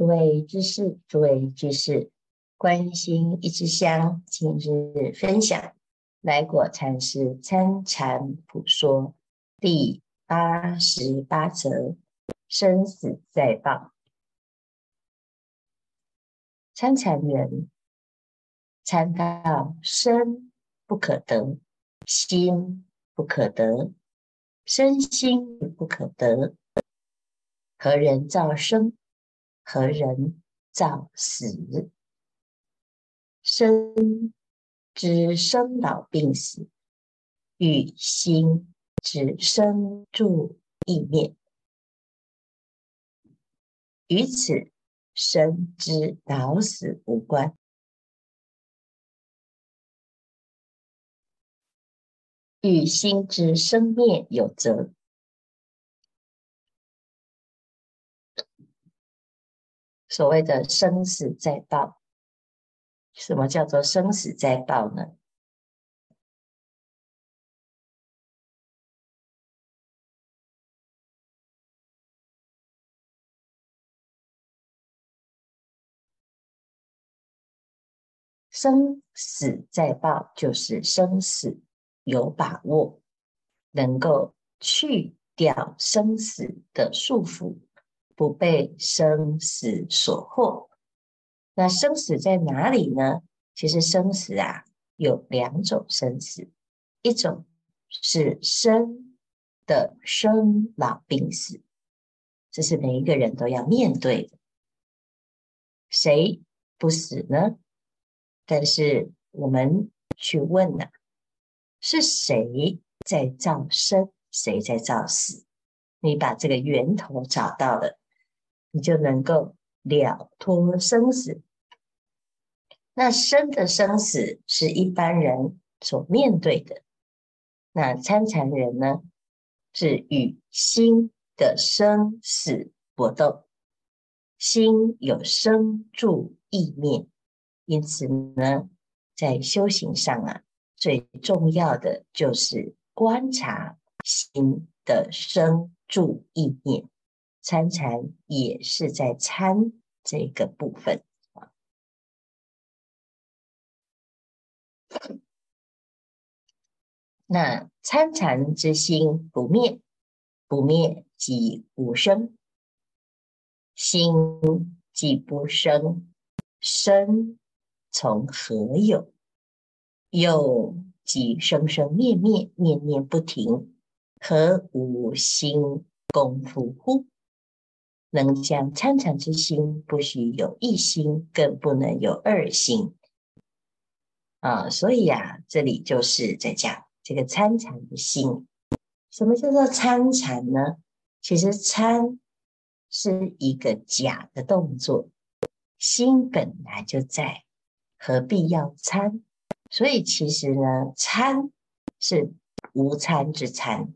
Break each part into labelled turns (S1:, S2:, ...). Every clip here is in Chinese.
S1: 诸位居士，诸位居士，观心一支香，今日分享来果禅师参禅普说第八十八则：生死在报。参禅人参到生不可得，心不可得，身心不可得，何人造生？何人造死？生之生老病死，与心之生住异灭，与此生之老死无关，与心之生灭有责。所谓的生死在报，什么叫做生死在报呢？生死在报，就是生死有把握，能够去掉生死的束缚。不被生死所惑，那生死在哪里呢？其实生死啊有两种生死，一种是生的生老病死，这是每一个人都要面对的。谁不死呢？但是我们去问呢、是谁在造生？谁在造死？你把这个源头找到了。你就能够了脱生死。那生的生死是一般人所面对的，那参禅人呢，是与心的生死搏斗，心有生住意灭，因此呢，在修行上啊，最重要的就是观察心的生住意灭。参禅也是在参这个部分啊。那参禅之心不灭，不灭即无生；心既不生，生从何有？有即生生灭灭，念念不停，何无心功夫乎？能将参禅之心，不许有一心，更不能有二心啊！所以呀、啊，这里就是在讲这个参禅的心。什么叫做参禅呢？其实参是一个假的动作，心本来就在，何必要参？所以其实呢，参是无参之参。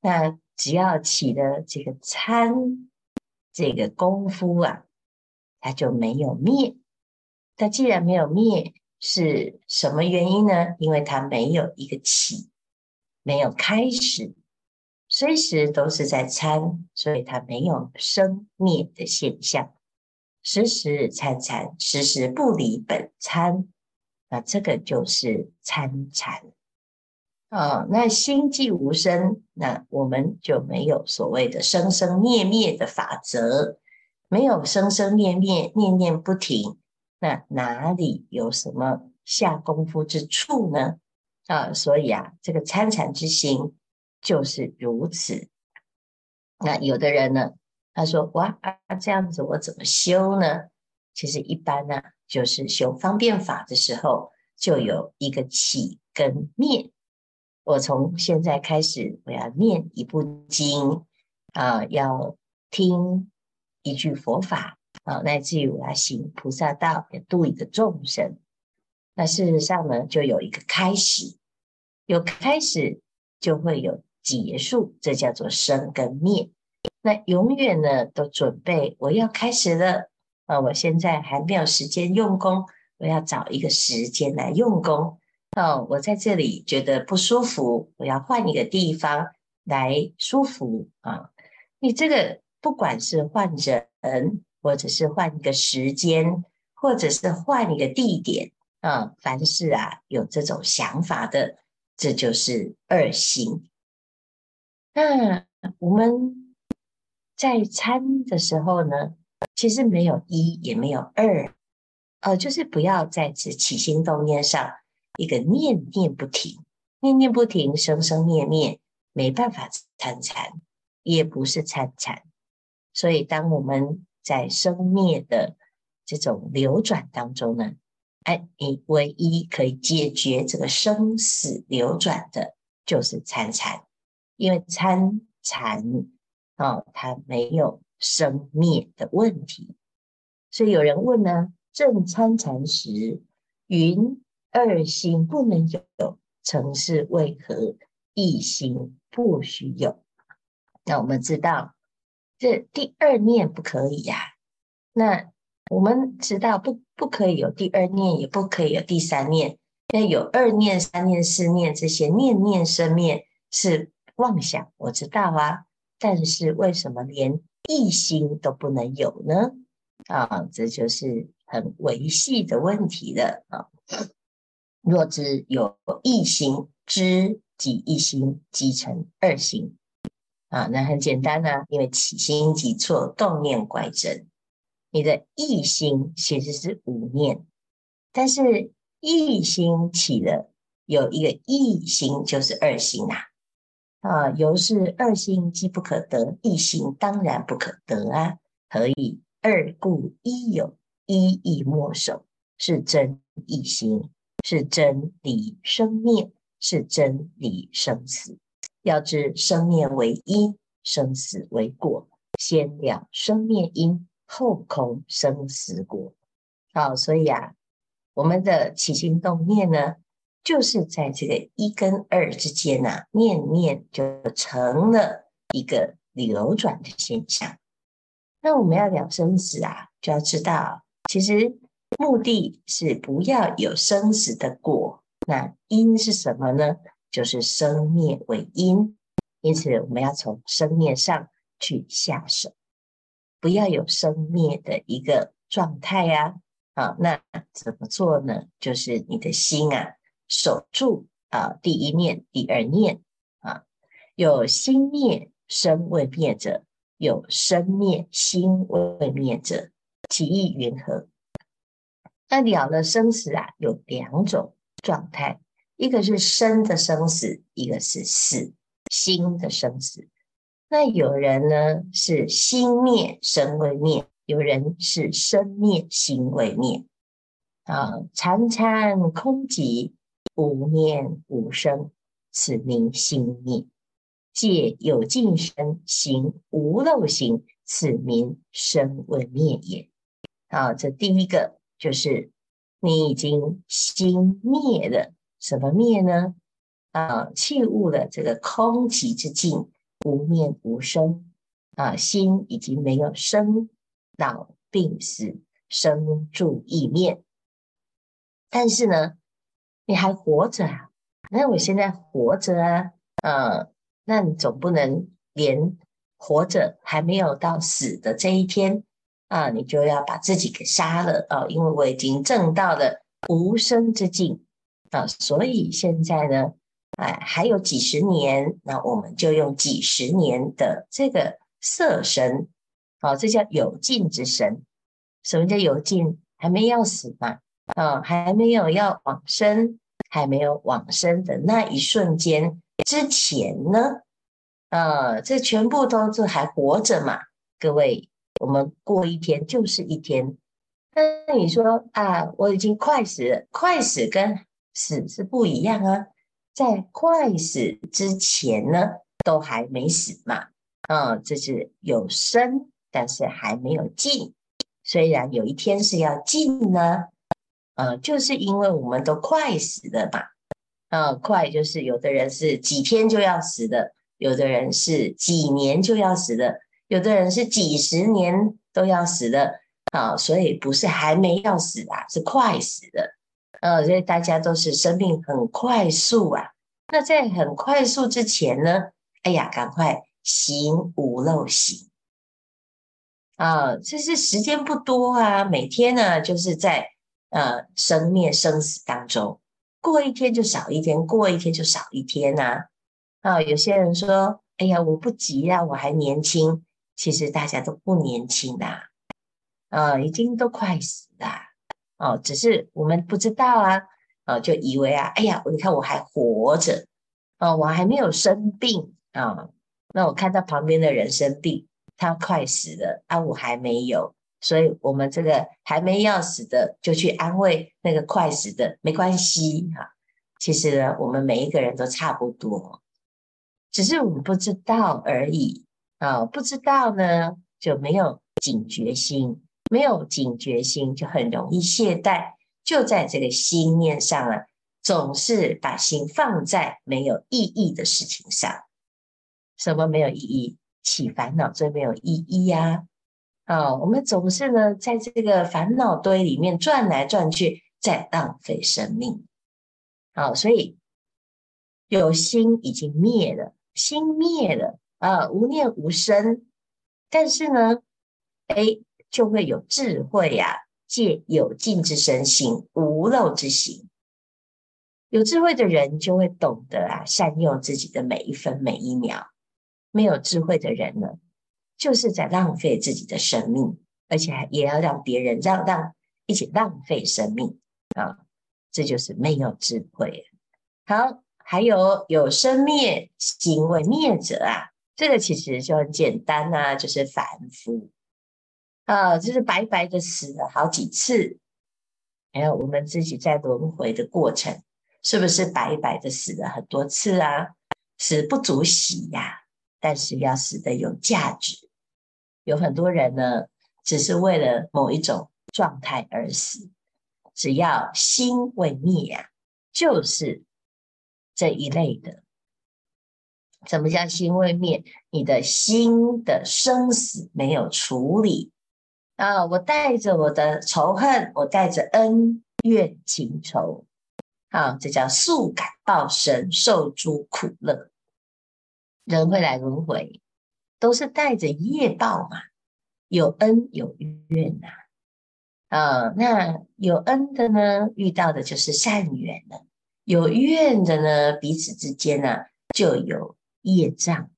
S1: 那只要起了这个参。这个功夫啊，它就没有灭。它既然没有灭，是什么原因呢？因为它没有一个起，没有开始，随时都是在参，所以它没有生灭的现象。时时参参，时时不离本参，那这个就是参禅。啊、那心既无生，那我们就没有所谓的生生灭灭的法则，没有生生灭灭，念念不停，那哪里有什么下功夫之处呢？啊，所以啊，这个参禅之心就是如此。那有的人呢，他说哇，啊，这样子我怎么修呢？其实一般呢，就是修方便法的时候，就有一个起跟灭。我从现在开始，我要念一部经啊，要听一句佛法啊，乃至于我要行菩萨道，要度一个众生。那事实上呢，就有一个开始，有开始就会有结束，这叫做生跟灭。那永远呢，都准备我要开始了啊！我现在还没有时间用功，我要找一个时间来用功。哦，我在这里觉得不舒服，我要换一个地方来舒服啊！你这个不管是换人或者是换一个时间，或者是换一个地点啊，凡事啊有这种想法的，这就是二心。那我们在参的时候呢，其实没有一，也没有二，呃，就是不要在此起心动念上一个念念不停，念念不停，生生灭灭，没办法参禅，也不是参禅。所以，当我们在生灭的这种流转当中呢，哎，你唯一可以解决这个生死流转的，就是参禅，因为参禅啊，它没有生灭的问题。所以有人问呢，正参禅时，云二心不能有，曾是为何一心不许有？那我们知道。这第二念不可以呀、那我们知道不不可以有第二念，也不可以有第三念。那有二念、三念、四念这些念念生灭是妄想，我知道啊。但是为什么连一心都不能有呢？啊，这就是很维系的问题了啊。若知有一心，知即一心，即成二心。啊，那很简单啊，因为起心即错，动念乖真。你的一心其实是无念，但是一心起了，有一个一心就是二心呐。啊，由是二心既不可得，一心当然不可得啊。何以二故一有，一亦莫守，是真一心，是真理生灭，是真理生死。要知生灭为因，生死为果。先了生灭因，后空生死果。好，所以啊，我们的起心动念呢，就是在这个一跟二之间啊，念念就成了一个流转的现象。那我们要了生死啊，就要知道，其实目的是不要有生死的果。那因是什么呢？就是生灭为因，因此我们要从生灭上去下手，不要有生灭的一个状态呀。啊，那怎么做呢？就是你的心啊，守住啊，第一念、第二念啊，有心灭生未灭者，有生灭心未灭者，其意云何？那了了生死啊，有两种状态。一个是生的生死，一个是死心的生死。那有人呢是心灭生未灭，有人是生灭心未灭。啊，参参空寂，无念无生，此名心灭；借有尽生，行无漏行，此名生未灭也。好，这第一个就是你已经心灭了。什么灭呢？啊，契悟了这个空寂之境，无念无生啊，心已经没有生老病死生住异灭。但是呢，你还活着啊？那我现在活着啊，啊，那你总不能连活着还没有到死的这一天啊，你就要把自己给杀了啊？因为我已经证到了无生之境。啊，所以现在呢，哎，还有几十年，那我们就用几十年的这个色身，啊，这叫有尽之身。什么叫有尽？还没要死嘛，啊，还没有要往生，还没有往生的那一瞬间之前呢，啊，这全部都是还活着嘛。各位，我们过一天就是一天。那你说啊，我已经快死了，快死跟死是不一样啊，在快死之前呢，都还没死嘛，嗯，这是有生，但是还没有尽。虽然有一天是要尽呢，呃、嗯，就是因为我们都快死了嘛，啊、嗯，快就是有的人是几天就要死的，有的人是几年就要死的，有的人是几十年都要死的，啊、所以不是还没要死啊，是快死的。呃，所以大家都是生命很快速啊。那在很快速之前呢，哎呀，赶快行无漏行啊，这是时间不多啊，每天呢就是在呃生灭生死当中，过一天就少一天，过一天就少一天呐。啊，有些人说，哎呀，我不急啊，我还年轻。其实大家都不年轻啦，啊，已经都快死了，哦，只是我们不知道啊，啊，就以为啊，哎呀，你看我还活着，啊，我还没有生病啊，那我看到旁边的人生病。他快死了啊，我还没有，所以我们这个还没要死的，就去安慰那个快死的，没关系哈。其实呢，我们每一个人都差不多，只是我们不知道而已啊。不知道呢，就没有警觉心，没有警觉心就很容易懈怠，就在这个心念上啊，总是把心放在没有意义的事情上。什么没有意义？起烦恼最没有意义呀！啊，我们总是呢，在这个烦恼堆里面转来转去，在浪费生命。好，所以有心已经灭了，心灭了呃，无念无生。但是呢，哎，就会有智慧呀，借有净之身行无漏之行。有智慧的人就会懂得啊，善用自己的每一分每一秒。没有智慧的人呢，就是在浪费自己的生命，而且还也要让别人让让一起浪费生命啊！这就是没有智慧。好，还有有生灭行为灭者啊，这个其实就很简单啊，就是凡夫啊，就是白白的死了好几次。还有我们自己在轮回的过程，是不是白白的死了很多次啊？死不足惜呀。但是要死得有价值，有很多人呢，只是为了某一种状态而死。只要心未灭啊，就是这一类的。什么叫心未灭？你的心的生死没有处理啊！我带着我的仇恨，我带着恩怨情仇，啊，这叫宿感报身，受诸苦乐。人会来轮回，都是带着业报嘛，有恩有怨呐。啊，那有恩的呢，遇到的就是善缘了；有怨的呢，彼此之间呢、就有业障。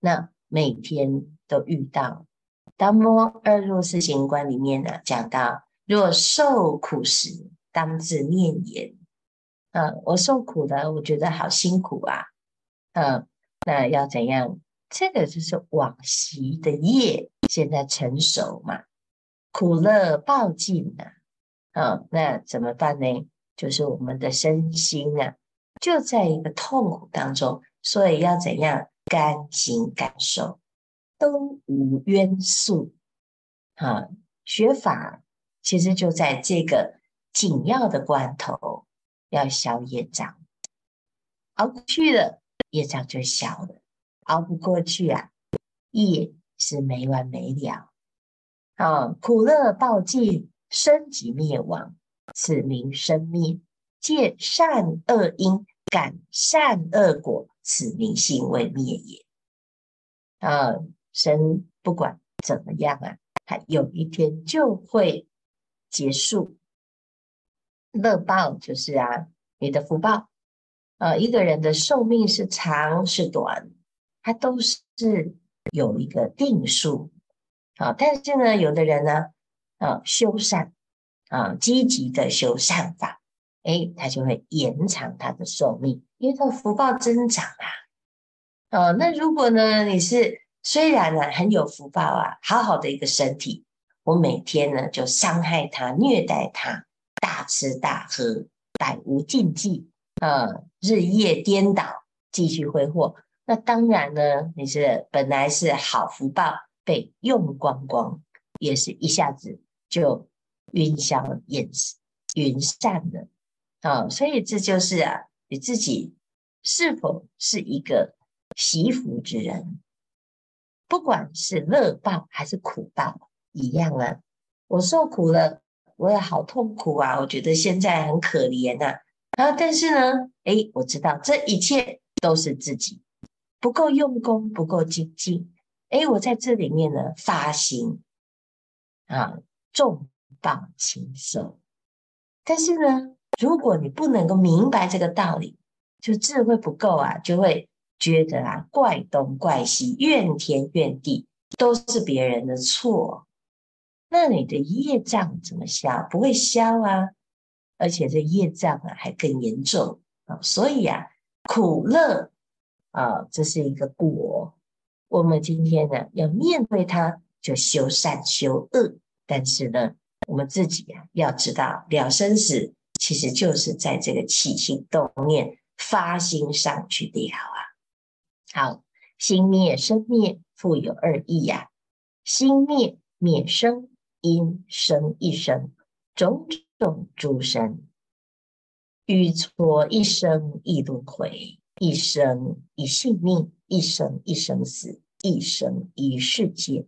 S1: 那每天都遇到。达摩二入四行观里面呢、啊，讲到：若受苦时，当自念言。啊，我受苦了，我觉得好辛苦啊。嗯。那要怎样？这个就是往昔的业，现在成熟嘛，苦乐报尽呐。啊，那怎么办呢？就是我们的身心啊，就在一个痛苦当中，所以要怎样？甘心感受，都无冤素。啊，学法其实就在这个紧要的关头，要消业障，熬过去了。业障就小了，熬不过去啊，业是没完没了。啊，苦乐报尽，生即灭亡，此名生灭。借善恶因感善恶果，此名心未灭也。啊，生不管怎么样啊，它有一天就会结束。乐报就是啊，你的福报。呃，一个人的寿命是长是短，它都是有一个定数。啊，但是呢，有的人呢，啊，修善，啊，积极的修善法，诶，他就会延长他的寿命，因为他福报增长啊。哦，那如果呢，你是虽然呢很有福报啊，好好的一个身体，我每天呢就伤害他、虐待他，大吃大喝，百无禁忌。呃，日夜颠倒，继续挥霍。那当然呢，你是本来是好福报被用光光，也是一下子就云消烟云散了。啊，所以这就是啊，你自己是否是一个惜福之人？不管是乐报还是苦报，一样啊。我受苦了，我也好痛苦啊，我觉得现在很可怜呐。啊，但是呢，诶，我知道这一切都是自己不够用功，不够精进。诶，我在这里面呢，发心啊，重报轻收。但是呢，如果你不能够明白这个道理，就智慧不够啊，就会觉得啊，怪东怪西，怨天怨地，都是别人的错。那你的业障怎么消？不会消啊，而且这业障啊还更严重啊。所以啊，苦乐啊，这是一个果。我们今天呢，要面对它，就修善修恶。但是呢，我们自己啊，要知道了生死，其实就是在这个起心动念、发心上去了啊。好，心灭生灭，复有二义呀、啊。心灭灭生，因生一生，种种诸生，予撮一生一轮回，一生一性命，一生一生死，一生一世界，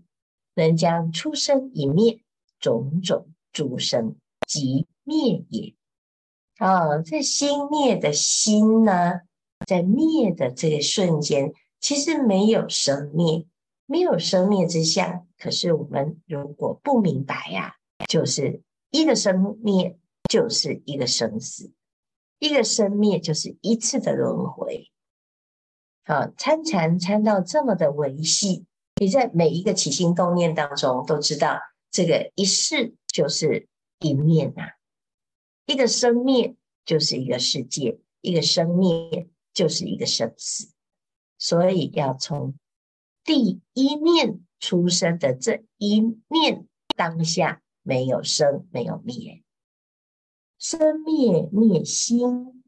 S1: 能将出生一灭。种种诸生即灭也。啊，这心灭的心呢，在灭的这个瞬间，其实没有生灭，没有生灭之相。可是我们如果不明白呀、就是一个生灭就是一个生死，一个生灭就是一次的轮回。啊，参禅参到这么的维系，你在每一个起心动念当中都知道。这个一世就是一念呐、啊，一个生灭就是一个世界，一个生灭就是一个生死，所以要从第一念出生的这一念当下，没有生，没有灭，生灭灭心，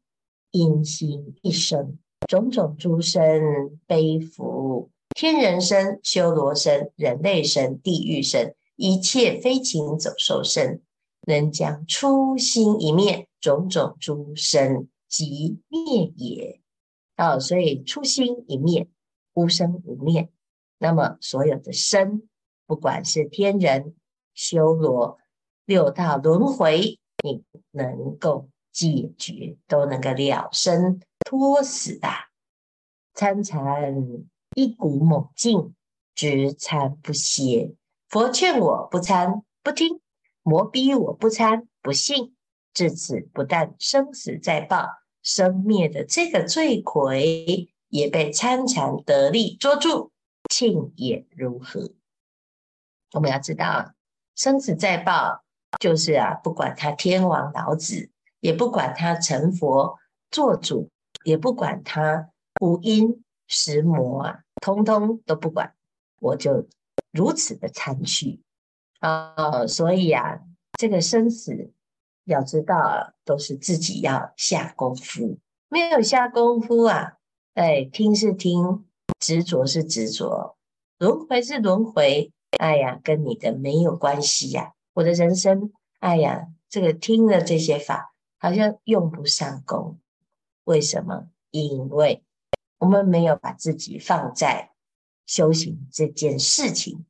S1: 因心一生，种种诸生悲福，天人身、修罗身、人类身、地狱身。一切飞禽走兽身，能将初心一灭，种种诸生即灭也。哦，所以初心一灭，无生无灭。那么所有的生，不管是天人、修罗、六道轮回，你能够解决，都能够了生脱死的。参禅一股猛进，执参不歇。佛劝我不参不听，魔逼我不参不信，至此不但生死在报，生灭的这个罪魁也被参禅得力捉住，庆也如何？我们要知道，生死在报，就是啊，不管他天王老子，也不管他成佛做主，也不管他五阴十魔啊，通通都不管，我就。如此的参去啊，所以啊，这个生死要知道，啊都是自己要下功夫。没有下功夫啊，哎，听是听，执着是执着，轮回是轮回，哎呀，跟你的没有关系呀、啊。我的人生，哎呀，这个听了这些法，好像用不上功。为什么？因为我们没有把自己放在。修行这件事情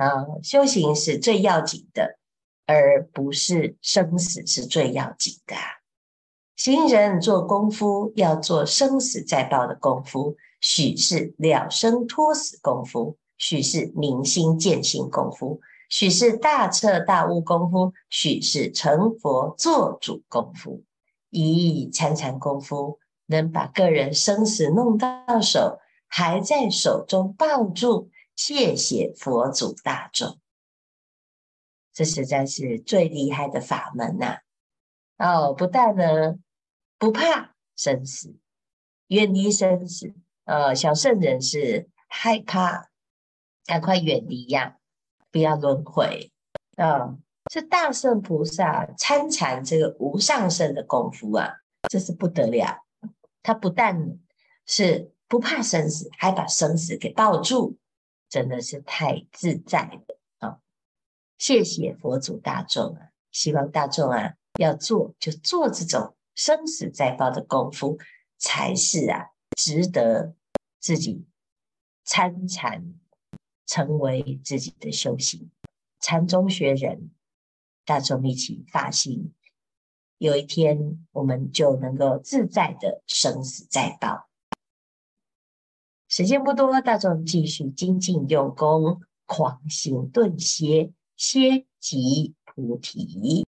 S1: 啊，修行是最要紧的，而不是生死是最要紧的。行人做功夫要做生死在报的功夫，许是了生脱死功夫，许是明心见性功夫，许是大彻大悟功夫，许是成佛做主功夫。以参禅功夫能把个人生死弄到手。还在手中抱住，谢谢佛祖大众，这实在是最厉害的法门呐、哦，不但呢不怕生死，远离生死，呃，小圣人是害怕，赶快远离呀，不要轮回啊！这、大圣菩萨参禅这个无上圣的功夫啊，这是不得了，他不但是。不怕生死，还把生死给抱住，真的是太自在了啊！谢谢佛祖大众啊，希望大众啊要做就做这种生死在报的功夫，才是啊值得自己参禅成为自己的修行。禅宗学人，大众一起发心，有一天我们就能够自在的生死在报。时间不多，大众继续精进用功，狂行顿歇，歇即菩提。